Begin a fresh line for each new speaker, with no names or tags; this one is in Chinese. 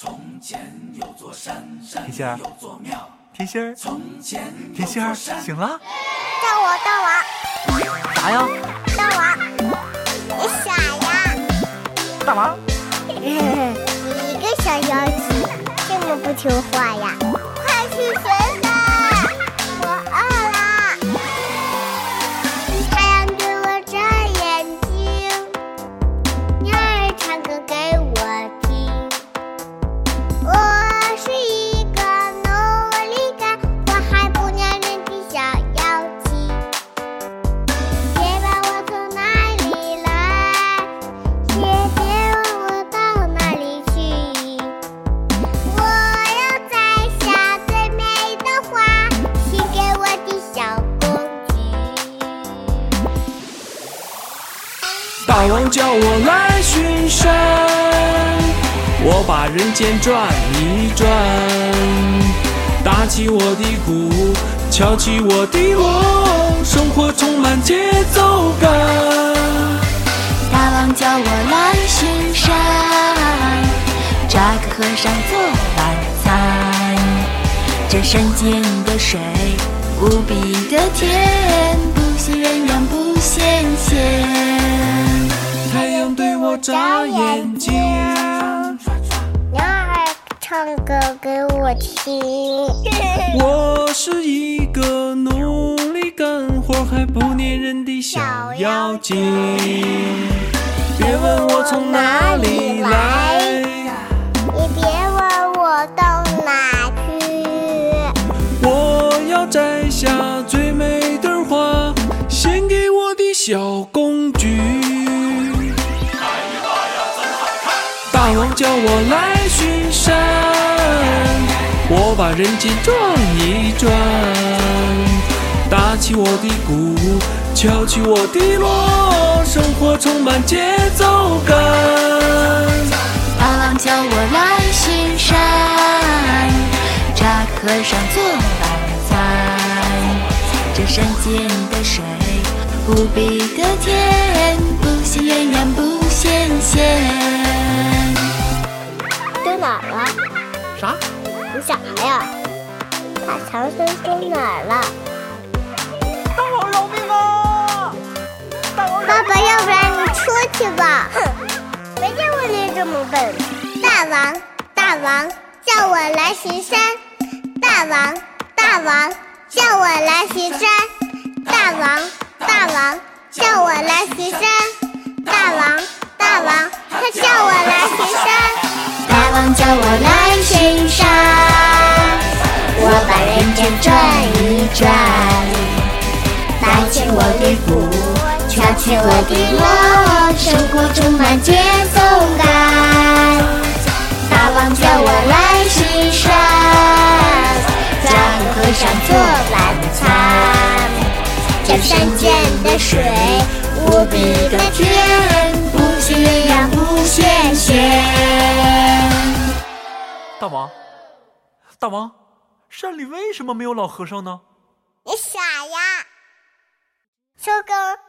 从前有座山，山
甜心儿
有座庙。
甜心儿，
从前
甜心儿，醒了？
大王，大王，
啥呀？
大王，你傻呀？
大王，
你一个小妖精，这么不听话呀？快去寻
大王叫我来巡山，我把人间转一转，打起我的鼓，敲起我的锣，生活充满节奏感。
大王叫我来巡山，抓个和尚做晚餐。这山间的水无比的甜，不羡鸳鸯不
眨眼睛，
鸟儿唱歌给我听。
我是一个努力干活还不粘人的小妖精。别问我从哪里来，
也别问我到哪去。
我要摘下最美的花，献给我的小公王叫我来巡山，我把人间转一转，打起我的鼓，敲起我的锣，生活充满节奏感。
大王叫我来巡山，抓个和尚做晚餐。这山间的水无比的甜，
哪儿了？
啥？
你啥呀？把唐僧丢哪儿了？
大王饶命啊！大王饶
爸爸，要不然你出去吧。哼，没见过你这么笨。大王，大王，叫我来巡山。大王，大王，叫我来巡山。大王，大王，叫我来巡山。我来巡山，
我把人间转一转，打起我的鼓，敲起我的锣，生活充满节奏感。大王叫我来巡山，抓个和尚做晚餐。这山涧的水无比的
大王，大王，山里为什么没有老和尚呢？
你傻呀？收工。